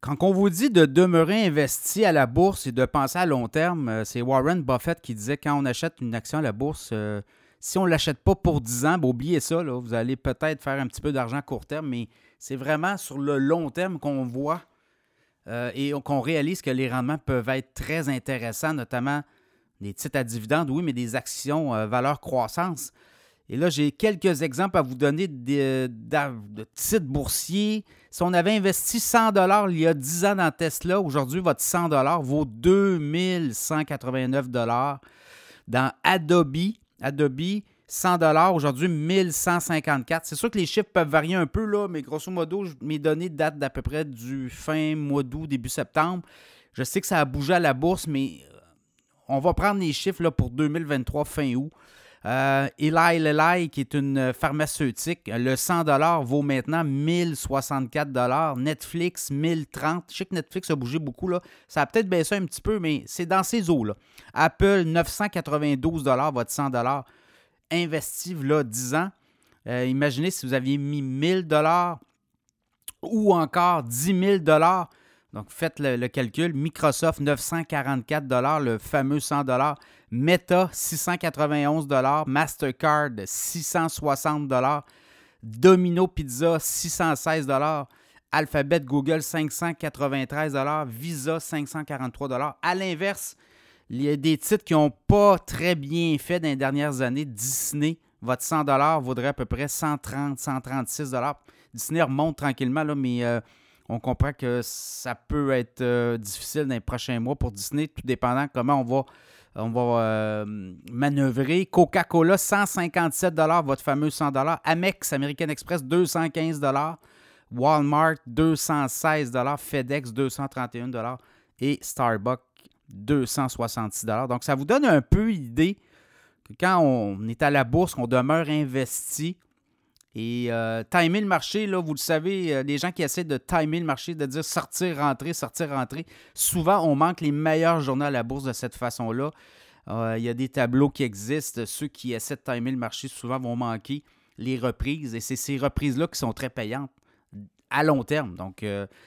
Quand on vous dit de demeurer investi à la bourse et de penser à long terme, euh, c'est Warren Buffett qui disait quand on achète une action à la bourse, euh, si on ne l'achète pas pour 10 ans, ben, oubliez ça. vous allez peut-être faire un petit peu d'argent à court terme, mais c'est vraiment sur le long terme qu'on voit euh, et qu'on réalise que les rendements peuvent être très intéressants, notamment des titres à dividendes, oui, mais des actions valeur croissance. Et là, j'ai quelques exemples à vous donner de, titres boursiers. Si on avait investi 100 il y a 10 ans dans Tesla, aujourd'hui, votre 100 vaut 2189 Dans Adobe, Adobe, 100 aujourd'hui 1154. C'est sûr que les chiffres peuvent varier un peu, là, mais grosso modo, mes données datent d'à peu près du fin mois d'août, début septembre. Je sais que ça a bougé à la bourse, mais euh, on va prendre les chiffres là, pour 2023 fin août. Euh, Eli Lilly, qui est une pharmaceutique, le 100 vaut maintenant 1064 Netflix, 1030 Je sais que Netflix a bougé beaucoup. Ça a peut-être baissé un petit peu, mais c'est dans ces eaux-là. Apple, 992 votre 100 Investi là 10 ans. Euh, imaginez si vous aviez mis 1000 ou encore 10 000 donc, faites le, calcul. Microsoft, 944 le fameux 100 Meta, 691 Mastercard, 660 Domino Pizza, 616 Alphabet Google, 593 Visa, 543 À l'inverse, il y a des titres qui n'ont pas très bien fait dans les dernières années. Disney, votre 100 vaudrait à peu près 130, 136 Disney remonte tranquillement, là, mais euh, on comprend que ça peut être euh, difficile dans les prochains mois pour Disney, tout dépendant comment on va, euh, manœuvrer. Coca-Cola, 157 votre fameux 100 Amex, American Express, 215 Walmart, 216 FedEx, 231 et Starbucks, 266 Donc, ça vous donne un peu l'idée que quand on est à la bourse, on demeure investi et euh, timer le marché, là, vous le savez, euh, les gens qui essaient de timer le marché, de dire sortir, rentrer, sortir, rentrer, souvent on manque les meilleurs journaux à la bourse de cette façon-là. Euh, il y a des tableaux qui existent. Ceux qui essaient de timer le marché, souvent vont manquer les reprises. Et c'est ces reprises-là qui sont très payantes à long terme. Donc,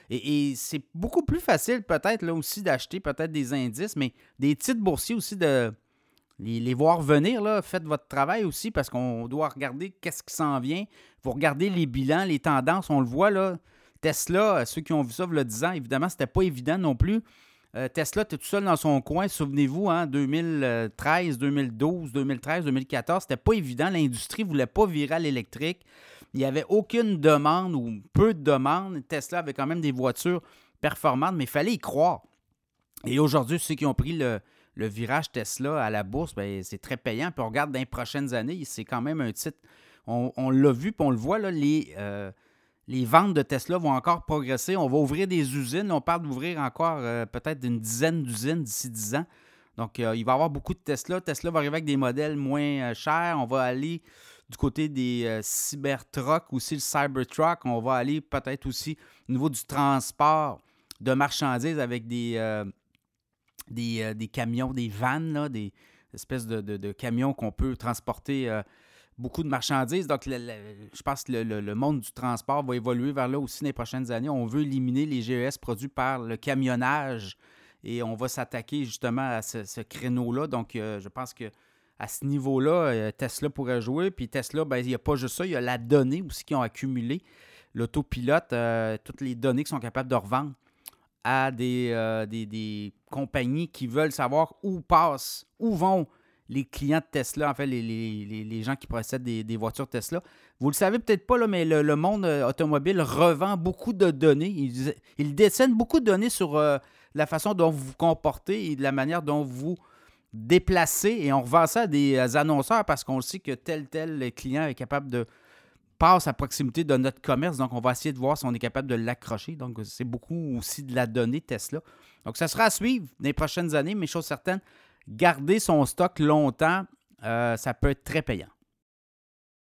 et, c'est beaucoup plus facile peut-être là aussi d'acheter peut-être des indices, mais des titres boursiers aussi de, les, voir venir, là, faites votre travail aussi parce qu'on doit regarder qu'est-ce qui s'en vient. Vous regardez les bilans, les tendances, on le voit là. Tesla, euh, ceux qui ont vu ça a 10 ans, évidemment, c'était pas évident non plus. Euh, Tesla était tout seul dans son coin, souvenez-vous, hein, 2013, 2012, 2013, 2014, c'était pas évident. L'industrie ne voulait pas virer à l'électrique. Il n'y avait aucune demande ou peu de demande. Tesla avait quand même des voitures performantes, mais il fallait y croire. Et aujourd'hui, ceux qui ont pris le, virage Tesla à la bourse, ben, c'est très payant. Puis on regarde dans les prochaines années, c'est quand même un titre. On, l'a vu, puis on le voit, là, les, euh, les ventes de Tesla vont encore progresser. On va ouvrir des usines. On parle d'ouvrir encore euh, peut-être une dizaine d'usines d'ici 10 ans. Donc, euh, il va y avoir beaucoup de Tesla. Tesla va arriver avec des modèles moins chers. On va aller du côté des Cybertrucks, aussi le Cybertruck. On va aller peut-être aussi au niveau du transport de marchandises avec des, euh, des, camions, des vannes, des espèces de, camions qu'on peut transporter euh, beaucoup de marchandises. Donc, je pense que le, monde du transport va évoluer vers là aussi dans les prochaines années. On veut éliminer les GES produits par le camionnage et on va s'attaquer justement à ce, créneau-là. Donc, euh, je pense que à ce niveau-là, Tesla pourrait jouer. Puis Tesla, ben, il n'y a pas juste ça, il y a la donnée aussi qu'ils ont accumulée. L'autopilote, toutes les données qu'ils sont capables de revendre à euh, des, des, compagnies qui veulent savoir où passent, où vont les clients de Tesla, en fait, les, gens qui possèdent des, voitures Tesla. Vous le savez peut-être pas, là, mais le, monde euh, automobile revend beaucoup de données. Il, il détiennent beaucoup de données sur euh, la façon dont vous vous comportez et de la manière dont vous déplacez. Et on revend ça à des annonceurs parce qu'on sait que tel, tel client est capable de passe à proximité de notre commerce. Donc, on va essayer de voir si on est capable de l'accrocher. Donc, c'est beaucoup aussi de la donnée Tesla. Donc, ça sera à suivre dans les prochaines années, mais chose certaine, garder son stock longtemps, euh, ça peut être très payant.